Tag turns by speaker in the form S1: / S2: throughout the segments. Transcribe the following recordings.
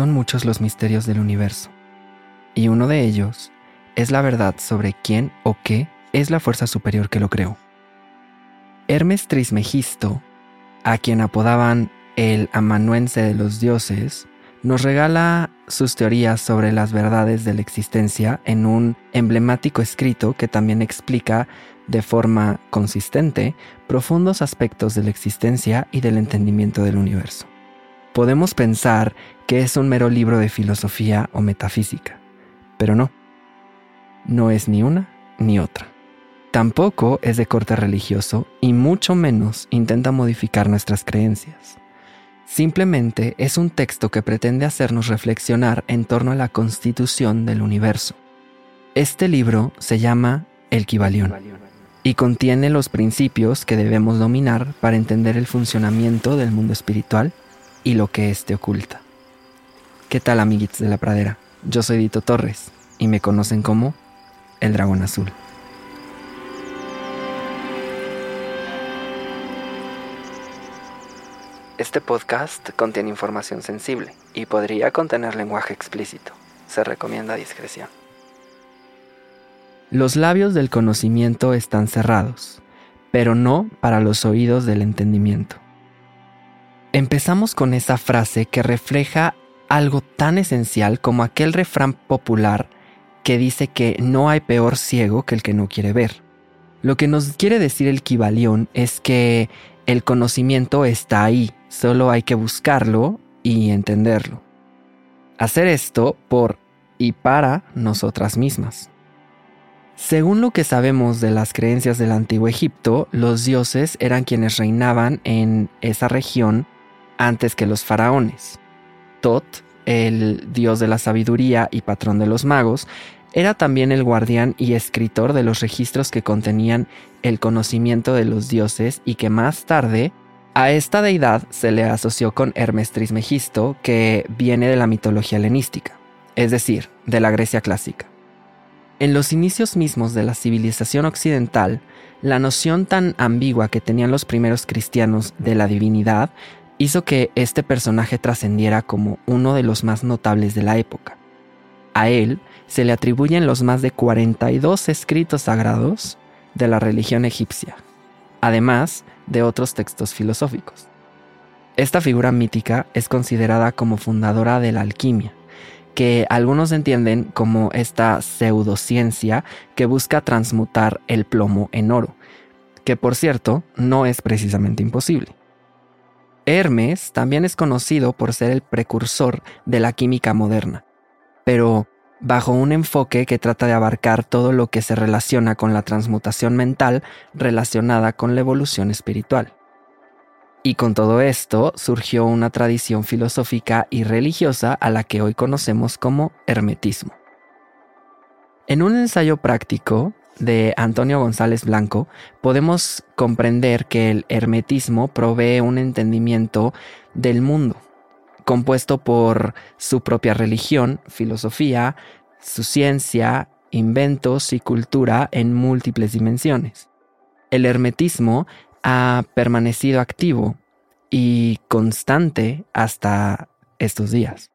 S1: Son muchos los misterios del universo, y uno de ellos es la verdad sobre quién o qué es la fuerza superior que lo creó. Hermes Trismegisto, a quien apodaban el amanuense de los dioses, nos regala sus teorías sobre las verdades de la existencia en un emblemático escrito que también explica de forma consistente profundos aspectos de la existencia y del entendimiento del universo podemos pensar que es un mero libro de filosofía o metafísica, pero no. No es ni una ni otra. Tampoco es de corte religioso y mucho menos intenta modificar nuestras creencias. Simplemente es un texto que pretende hacernos reflexionar en torno a la constitución del universo. Este libro se llama El Kibalión y contiene los principios que debemos dominar para entender el funcionamiento del mundo espiritual y lo que éste oculta. ¿Qué tal amiguitos de la pradera? Yo soy Dito Torres y me conocen como el dragón azul. Este podcast contiene información sensible y podría contener lenguaje explícito. Se recomienda discreción. Los labios del conocimiento están cerrados, pero no para los oídos del entendimiento. Empezamos con esa frase que refleja algo tan esencial como aquel refrán popular que dice que no hay peor ciego que el que no quiere ver. Lo que nos quiere decir el Kibalión es que el conocimiento está ahí, solo hay que buscarlo y entenderlo. Hacer esto por y para nosotras mismas. Según lo que sabemos de las creencias del antiguo Egipto, los dioses eran quienes reinaban en esa región antes que los faraones. Tot, el dios de la sabiduría y patrón de los magos, era también el guardián y escritor de los registros que contenían el conocimiento de los dioses y que más tarde a esta deidad se le asoció con Hermes Trismegisto, que viene de la mitología helenística, es decir, de la Grecia clásica. En los inicios mismos de la civilización occidental, la noción tan ambigua que tenían los primeros cristianos de la divinidad hizo que este personaje trascendiera como uno de los más notables de la época. A él se le atribuyen los más de 42 escritos sagrados de la religión egipcia, además de otros textos filosóficos. Esta figura mítica es considerada como fundadora de la alquimia, que algunos entienden como esta pseudociencia que busca transmutar el plomo en oro, que por cierto no es precisamente imposible. Hermes también es conocido por ser el precursor de la química moderna, pero bajo un enfoque que trata de abarcar todo lo que se relaciona con la transmutación mental relacionada con la evolución espiritual. Y con todo esto surgió una tradición filosófica y religiosa a la que hoy conocemos como hermetismo. En un ensayo práctico, de Antonio González Blanco, podemos comprender que el hermetismo provee un entendimiento del mundo, compuesto por su propia religión, filosofía, su ciencia, inventos y cultura en múltiples dimensiones. El hermetismo ha permanecido activo y constante hasta estos días.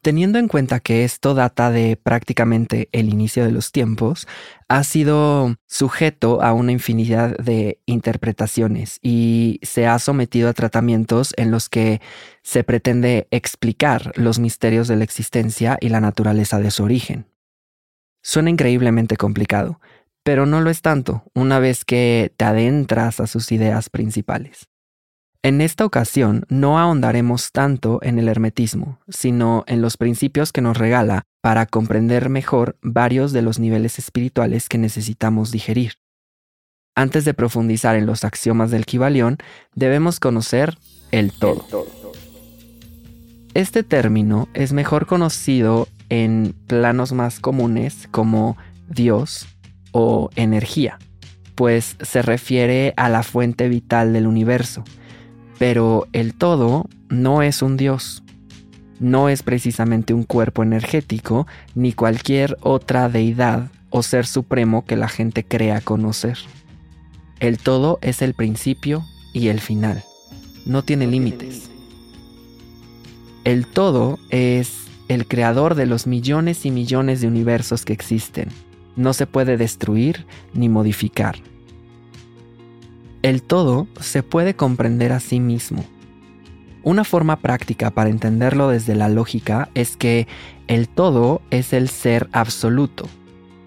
S1: Teniendo en cuenta que esto data de prácticamente el inicio de los tiempos, ha sido sujeto a una infinidad de interpretaciones y se ha sometido a tratamientos en los que se pretende explicar los misterios de la existencia y la naturaleza de su origen. Suena increíblemente complicado, pero no lo es tanto una vez que te adentras a sus ideas principales. En esta ocasión no ahondaremos tanto en el hermetismo, sino en los principios que nos regala para comprender mejor varios de los niveles espirituales que necesitamos digerir. Antes de profundizar en los axiomas del Kibalión, debemos conocer el todo. Este término es mejor conocido en planos más comunes como Dios o energía, pues se refiere a la fuente vital del universo. Pero el todo no es un Dios, no es precisamente un cuerpo energético ni cualquier otra deidad o ser supremo que la gente crea conocer. El todo es el principio y el final. No tiene límites. El todo es el creador de los millones y millones de universos que existen. No se puede destruir ni modificar. El todo se puede comprender a sí mismo. Una forma práctica para entenderlo desde la lógica es que el todo es el ser absoluto,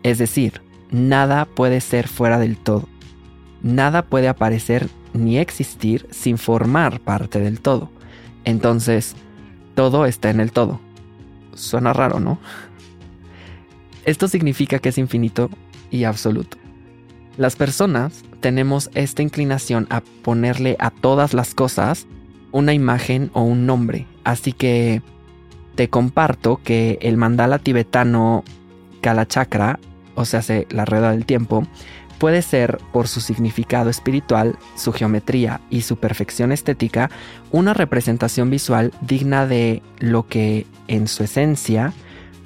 S1: es decir, nada puede ser fuera del todo. Nada puede aparecer ni existir sin formar parte del todo. Entonces, todo está en el todo. Suena raro, ¿no? Esto significa que es infinito y absoluto. Las personas tenemos esta inclinación a ponerle a todas las cosas una imagen o un nombre. Así que te comparto que el mandala tibetano Kalachakra, o sea, la rueda del tiempo, puede ser, por su significado espiritual, su geometría y su perfección estética, una representación visual digna de lo que, en su esencia,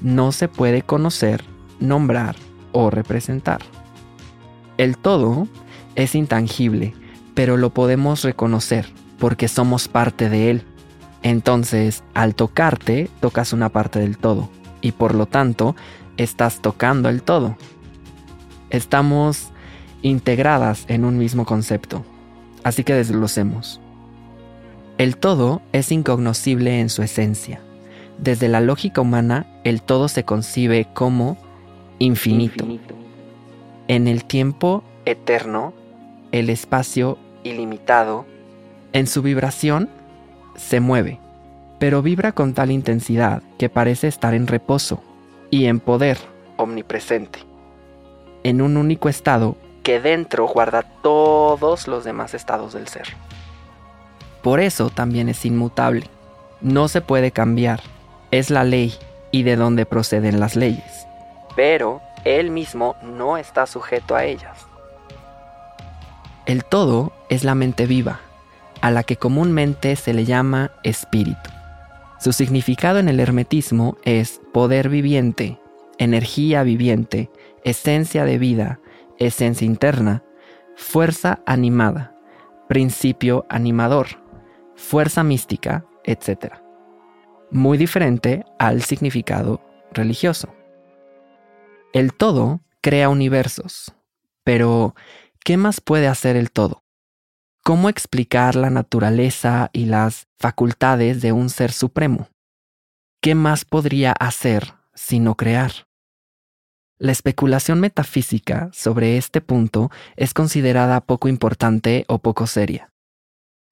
S1: no se puede conocer, nombrar o representar. El todo es intangible, pero lo podemos reconocer porque somos parte de él. Entonces, al tocarte, tocas una parte del todo y por lo tanto, estás tocando el todo. Estamos integradas en un mismo concepto. Así que desglosemos. El todo es incognoscible en su esencia. Desde la lógica humana, el todo se concibe como infinito. En el tiempo eterno, el espacio ilimitado, en su vibración, se mueve, pero vibra con tal intensidad que parece estar en reposo y en poder omnipresente. En un único estado que dentro guarda todos los demás estados del ser. Por eso también es inmutable. No se puede cambiar. Es la ley y de donde proceden las leyes. Pero él mismo no está sujeto a ellas. El todo es la mente viva, a la que comúnmente se le llama espíritu. Su significado en el hermetismo es poder viviente, energía viviente, esencia de vida, esencia interna, fuerza animada, principio animador, fuerza mística, etc. Muy diferente al significado religioso. El todo crea universos, pero ¿qué más puede hacer el todo? ¿Cómo explicar la naturaleza y las facultades de un ser supremo? ¿Qué más podría hacer sino crear? La especulación metafísica sobre este punto es considerada poco importante o poco seria.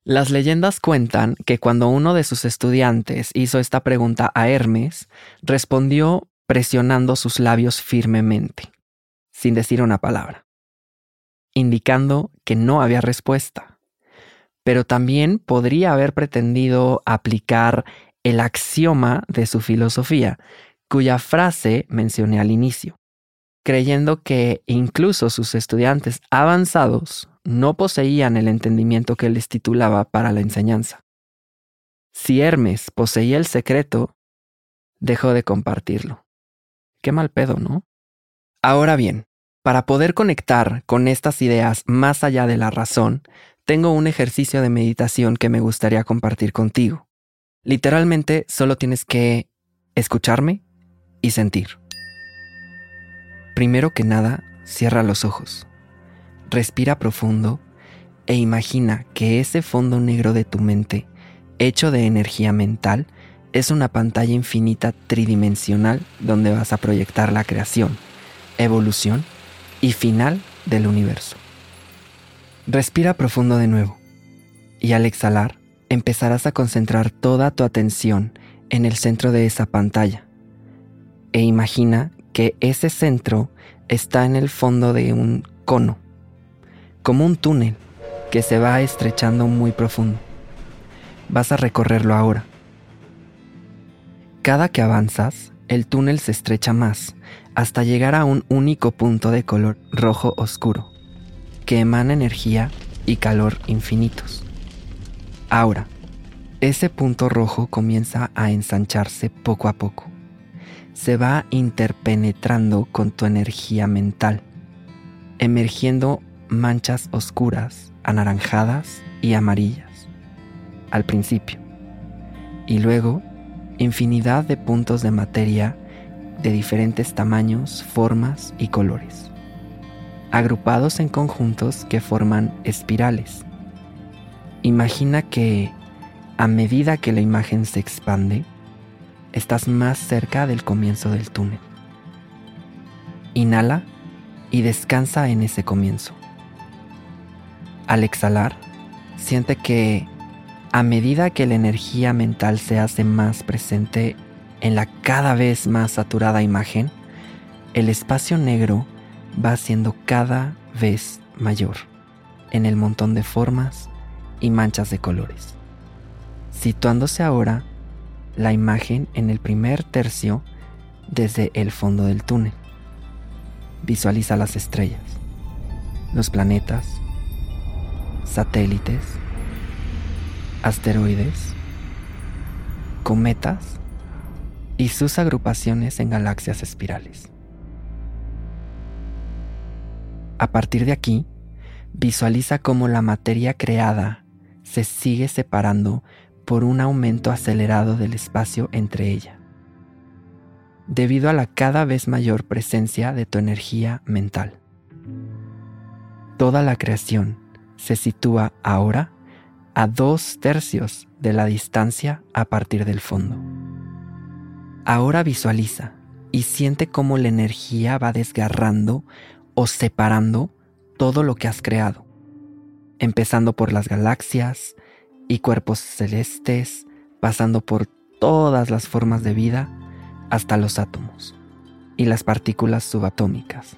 S1: Las leyendas cuentan que cuando uno de sus estudiantes hizo esta pregunta a Hermes, respondió presionando sus labios firmemente, sin decir una palabra, indicando que no había respuesta. Pero también podría haber pretendido aplicar el axioma de su filosofía, cuya frase mencioné al inicio creyendo que incluso sus estudiantes avanzados no poseían el entendimiento que les titulaba para la enseñanza. Si Hermes poseía el secreto, dejó de compartirlo. Qué mal pedo, ¿no? Ahora bien, para poder conectar con estas ideas más allá de la razón, tengo un ejercicio de meditación que me gustaría compartir contigo. Literalmente solo tienes que escucharme y sentir. Primero que nada, cierra los ojos, respira profundo e imagina que ese fondo negro de tu mente, hecho de energía mental, es una pantalla infinita tridimensional donde vas a proyectar la creación, evolución y final del universo. Respira profundo de nuevo y al exhalar empezarás a concentrar toda tu atención en el centro de esa pantalla e imagina que ese centro está en el fondo de un cono, como un túnel que se va estrechando muy profundo. Vas a recorrerlo ahora. Cada que avanzas, el túnel se estrecha más hasta llegar a un único punto de color rojo oscuro, que emana energía y calor infinitos. Ahora, ese punto rojo comienza a ensancharse poco a poco. Se va interpenetrando con tu energía mental, emergiendo manchas oscuras, anaranjadas y amarillas, al principio, y luego infinidad de puntos de materia de diferentes tamaños, formas y colores, agrupados en conjuntos que forman espirales. Imagina que a medida que la imagen se expande, estás más cerca del comienzo del túnel. Inhala y descansa en ese comienzo. Al exhalar, siente que a medida que la energía mental se hace más presente en la cada vez más saturada imagen, el espacio negro va siendo cada vez mayor en el montón de formas y manchas de colores, situándose ahora la imagen en el primer tercio desde el fondo del túnel. Visualiza las estrellas, los planetas, satélites, asteroides, cometas y sus agrupaciones en galaxias espirales. A partir de aquí, visualiza cómo la materia creada se sigue separando por un aumento acelerado del espacio entre ella, debido a la cada vez mayor presencia de tu energía mental. Toda la creación se sitúa ahora a dos tercios de la distancia a partir del fondo. Ahora visualiza y siente cómo la energía va desgarrando o separando todo lo que has creado, empezando por las galaxias y cuerpos celestes, pasando por todas las formas de vida hasta los átomos y las partículas subatómicas.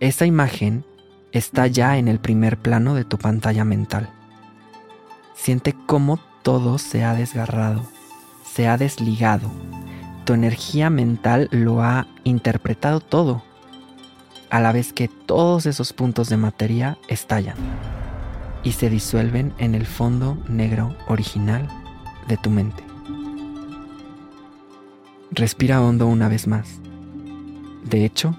S1: Esa imagen está ya en el primer plano de tu pantalla mental. Siente cómo todo se ha desgarrado, se ha desligado. Tu energía mental lo ha interpretado todo, a la vez que todos esos puntos de materia estallan y se disuelven en el fondo negro original de tu mente. Respira hondo una vez más. De hecho,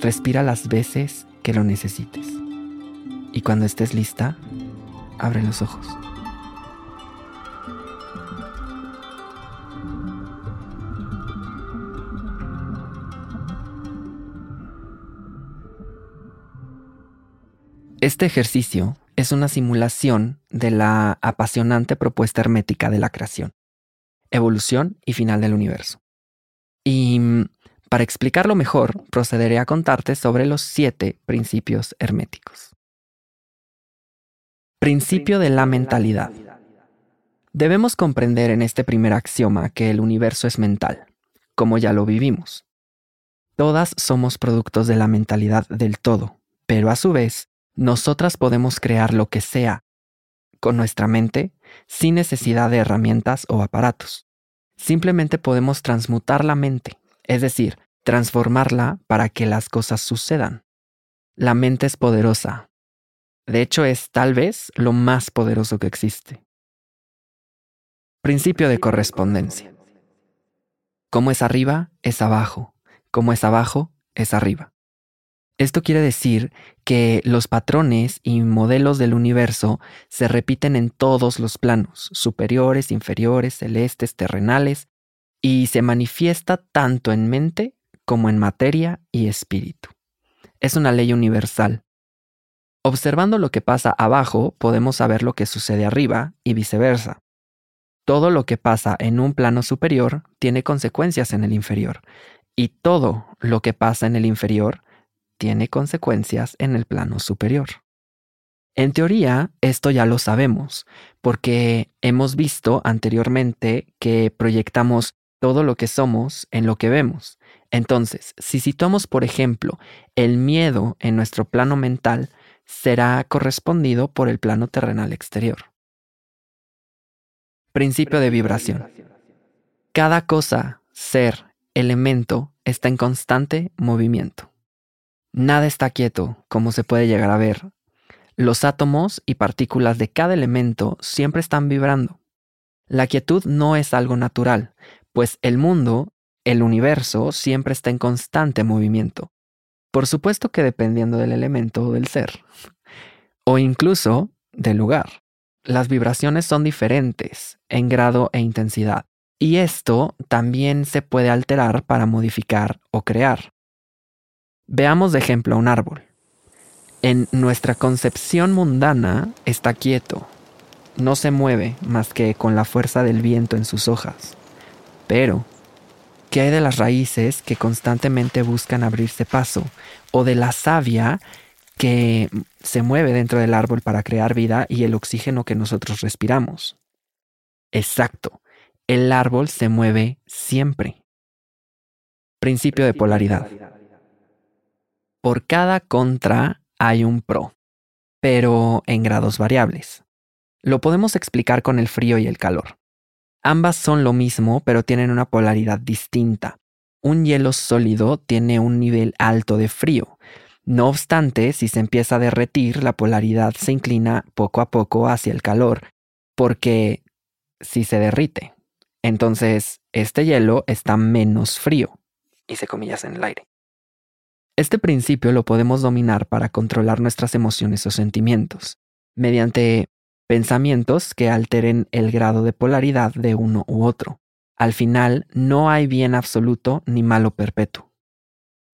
S1: respira las veces que lo necesites. Y cuando estés lista, abre los ojos. Este ejercicio es una simulación de la apasionante propuesta hermética de la creación, evolución y final del universo. Y mm, para explicarlo mejor, procederé a contarte sobre los siete principios herméticos. Principio de la mentalidad. Debemos comprender en este primer axioma que el universo es mental, como ya lo vivimos. Todas somos productos de la mentalidad del todo, pero a su vez, nosotras podemos crear lo que sea con nuestra mente sin necesidad de herramientas o aparatos. Simplemente podemos transmutar la mente, es decir, transformarla para que las cosas sucedan. La mente es poderosa. De hecho, es tal vez lo más poderoso que existe. Principio de correspondencia. Como es arriba, es abajo. Como es abajo, es arriba. Esto quiere decir que los patrones y modelos del universo se repiten en todos los planos, superiores, inferiores, celestes, terrenales, y se manifiesta tanto en mente como en materia y espíritu. Es una ley universal. Observando lo que pasa abajo, podemos saber lo que sucede arriba y viceversa. Todo lo que pasa en un plano superior tiene consecuencias en el inferior, y todo lo que pasa en el inferior tiene consecuencias en el plano superior. En teoría, esto ya lo sabemos, porque hemos visto anteriormente que proyectamos todo lo que somos en lo que vemos. Entonces, si situamos, por ejemplo, el miedo en nuestro plano mental, será correspondido por el plano terrenal exterior. Principio de vibración. Cada cosa, ser, elemento está en constante movimiento. Nada está quieto, como se puede llegar a ver. Los átomos y partículas de cada elemento siempre están vibrando. La quietud no es algo natural, pues el mundo, el universo, siempre está en constante movimiento. Por supuesto que dependiendo del elemento o del ser, o incluso del lugar. Las vibraciones son diferentes en grado e intensidad, y esto también se puede alterar para modificar o crear. Veamos de ejemplo un árbol. En nuestra concepción mundana está quieto, no se mueve más que con la fuerza del viento en sus hojas. Pero, ¿qué hay de las raíces que constantemente buscan abrirse paso? ¿O de la savia que se mueve dentro del árbol para crear vida y el oxígeno que nosotros respiramos. Exacto, el árbol se mueve siempre. Principio de polaridad. Por cada contra hay un pro, pero en grados variables. Lo podemos explicar con el frío y el calor. Ambas son lo mismo, pero tienen una polaridad distinta. Un hielo sólido tiene un nivel alto de frío, no obstante, si se empieza a derretir, la polaridad se inclina poco a poco hacia el calor, porque si se derrite, entonces este hielo está menos frío, y se comillas en el aire. Este principio lo podemos dominar para controlar nuestras emociones o sentimientos, mediante pensamientos que alteren el grado de polaridad de uno u otro. Al final, no hay bien absoluto ni malo perpetuo.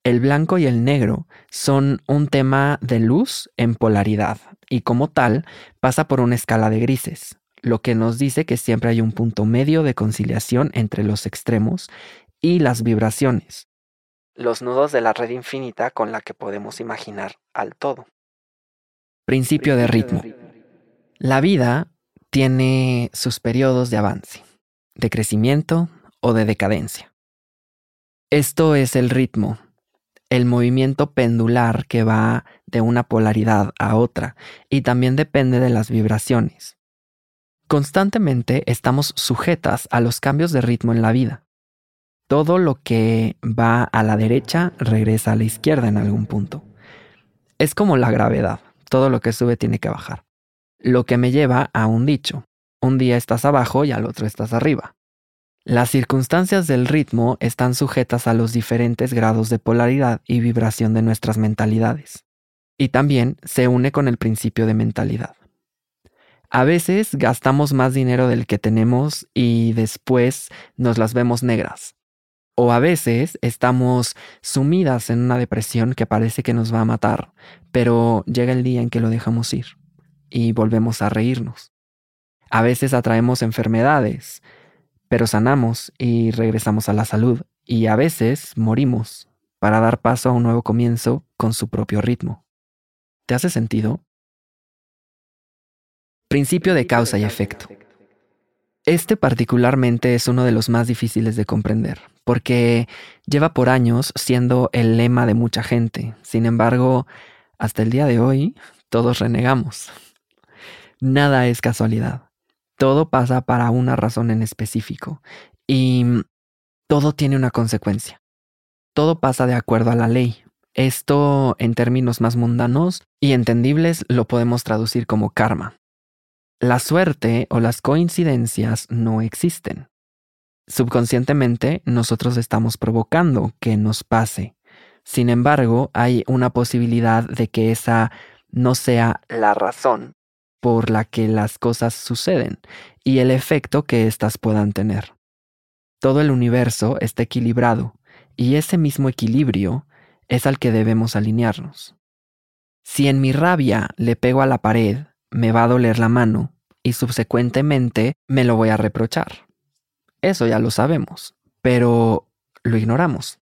S1: El blanco y el negro son un tema de luz en polaridad y como tal pasa por una escala de grises, lo que nos dice que siempre hay un punto medio de conciliación entre los extremos y las vibraciones, los nudos de la red infinita con la que podemos imaginar al todo. Principio de ritmo. La vida tiene sus periodos de avance, de crecimiento o de decadencia. Esto es el ritmo el movimiento pendular que va de una polaridad a otra y también depende de las vibraciones. Constantemente estamos sujetas a los cambios de ritmo en la vida. Todo lo que va a la derecha regresa a la izquierda en algún punto. Es como la gravedad, todo lo que sube tiene que bajar. Lo que me lleva a un dicho, un día estás abajo y al otro estás arriba. Las circunstancias del ritmo están sujetas a los diferentes grados de polaridad y vibración de nuestras mentalidades. Y también se une con el principio de mentalidad. A veces gastamos más dinero del que tenemos y después nos las vemos negras. O a veces estamos sumidas en una depresión que parece que nos va a matar, pero llega el día en que lo dejamos ir y volvemos a reírnos. A veces atraemos enfermedades, pero sanamos y regresamos a la salud y a veces morimos para dar paso a un nuevo comienzo con su propio ritmo. ¿Te hace sentido? Principio de causa y efecto. Este particularmente es uno de los más difíciles de comprender, porque lleva por años siendo el lema de mucha gente. Sin embargo, hasta el día de hoy, todos renegamos. Nada es casualidad. Todo pasa para una razón en específico y todo tiene una consecuencia. Todo pasa de acuerdo a la ley. Esto, en términos más mundanos y entendibles, lo podemos traducir como karma. La suerte o las coincidencias no existen. Subconscientemente, nosotros estamos provocando que nos pase. Sin embargo, hay una posibilidad de que esa no sea la razón por la que las cosas suceden y el efecto que éstas puedan tener. Todo el universo está equilibrado y ese mismo equilibrio es al que debemos alinearnos. Si en mi rabia le pego a la pared, me va a doler la mano y subsecuentemente me lo voy a reprochar. Eso ya lo sabemos, pero lo ignoramos.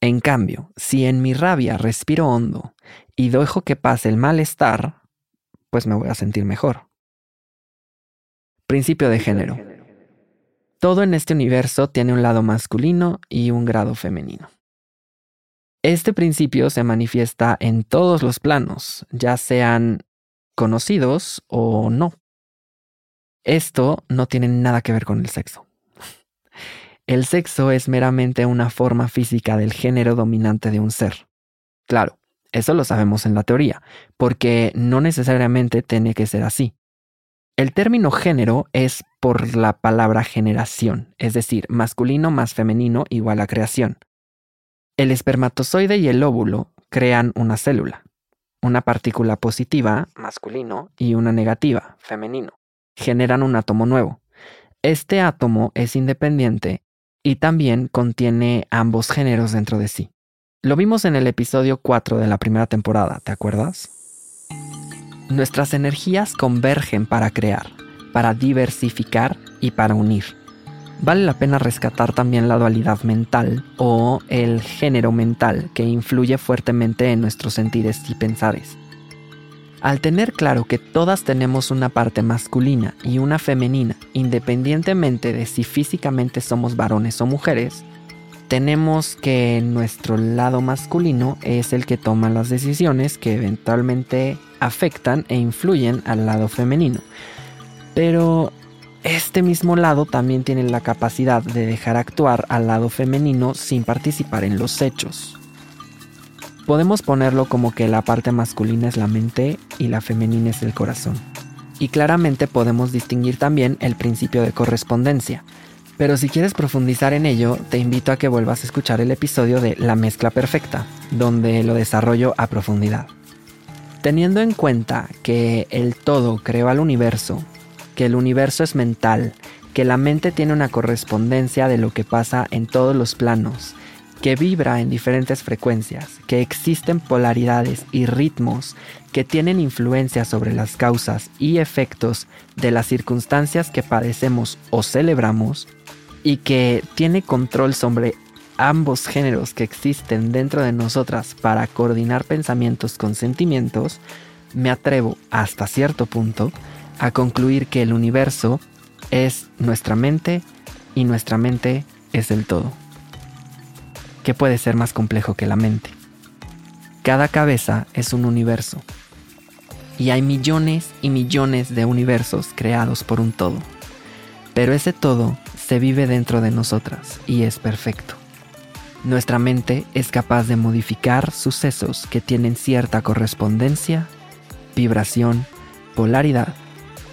S1: En cambio, si en mi rabia respiro hondo y dejo que pase el malestar, pues me voy a sentir mejor. Principio de género. Todo en este universo tiene un lado masculino y un grado femenino. Este principio se manifiesta en todos los planos, ya sean conocidos o no. Esto no tiene nada que ver con el sexo. El sexo es meramente una forma física del género dominante de un ser. Claro, eso lo sabemos en la teoría, porque no necesariamente tiene que ser así. El término género es por la palabra generación, es decir, masculino más femenino igual a creación. El espermatozoide y el óvulo crean una célula, una partícula positiva, masculino, y una negativa, femenino. Generan un átomo nuevo. Este átomo es independiente y también contiene ambos géneros dentro de sí. Lo vimos en el episodio 4 de la primera temporada, ¿te acuerdas? Nuestras energías convergen para crear, para diversificar y para unir. Vale la pena rescatar también la dualidad mental o el género mental que influye fuertemente en nuestros sentires y pensares. Al tener claro que todas tenemos una parte masculina y una femenina, independientemente de si físicamente somos varones o mujeres, tenemos que nuestro lado masculino es el que toma las decisiones que eventualmente afectan e influyen al lado femenino. Pero este mismo lado también tiene la capacidad de dejar actuar al lado femenino sin participar en los hechos. Podemos ponerlo como que la parte masculina es la mente y la femenina es el corazón. Y claramente podemos distinguir también el principio de correspondencia. Pero si quieres profundizar en ello, te invito a que vuelvas a escuchar el episodio de La mezcla perfecta, donde lo desarrollo a profundidad. Teniendo en cuenta que el todo creó al universo, que el universo es mental, que la mente tiene una correspondencia de lo que pasa en todos los planos, que vibra en diferentes frecuencias, que existen polaridades y ritmos que tienen influencia sobre las causas y efectos de las circunstancias que padecemos o celebramos, y que tiene control sobre ambos géneros que existen dentro de nosotras para coordinar pensamientos con sentimientos, me atrevo hasta cierto punto a concluir que el universo es nuestra mente y nuestra mente es el todo. ¿Qué puede ser más complejo que la mente? Cada cabeza es un universo. Y hay millones y millones de universos creados por un todo. Pero ese todo se vive dentro de nosotras y es perfecto. Nuestra mente es capaz de modificar sucesos que tienen cierta correspondencia, vibración, polaridad,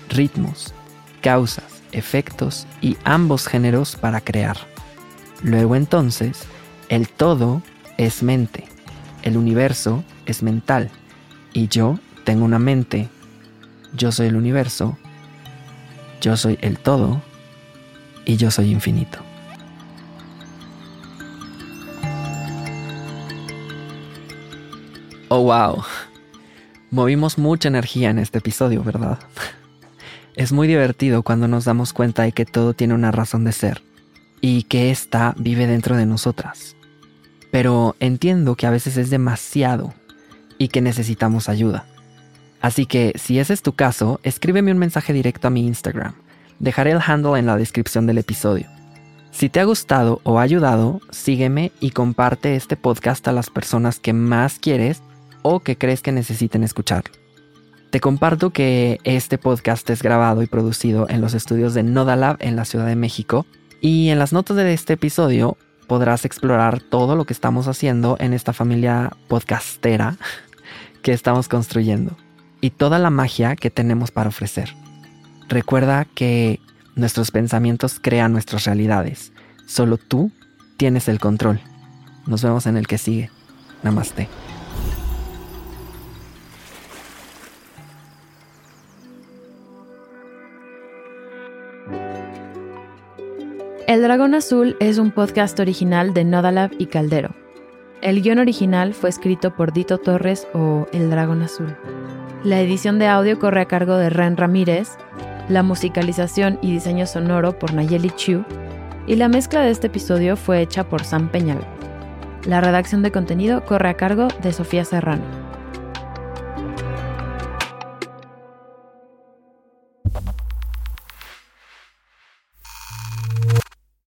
S1: ritmos, causas, efectos y ambos géneros para crear. Luego entonces, el todo es mente, el universo es mental y yo tengo una mente, yo soy el universo, yo soy el todo y yo soy infinito. Oh, wow. Movimos mucha energía en este episodio, ¿verdad? Es muy divertido cuando nos damos cuenta de que todo tiene una razón de ser y que ésta vive dentro de nosotras. Pero entiendo que a veces es demasiado y que necesitamos ayuda. Así que si ese es tu caso, escríbeme un mensaje directo a mi Instagram. Dejaré el handle en la descripción del episodio. Si te ha gustado o ayudado, sígueme y comparte este podcast a las personas que más quieres o que crees que necesiten escucharlo. Te comparto que este podcast es grabado y producido en los estudios de Nodalab en la Ciudad de México y en las notas de este episodio podrás explorar todo lo que estamos haciendo en esta familia podcastera que estamos construyendo y toda la magia que tenemos para ofrecer. Recuerda que nuestros pensamientos crean nuestras realidades. Solo tú tienes el control. Nos vemos en el que sigue. Namaste.
S2: El Dragón Azul es un podcast original de Nodalab y Caldero. El guion original fue escrito por Dito Torres o El Dragón Azul. La edición de audio corre a cargo de Ren Ramírez, la musicalización y diseño sonoro por Nayeli Chu, y la mezcla de este episodio fue hecha por Sam Peñal. La redacción de contenido corre a cargo de Sofía Serrano.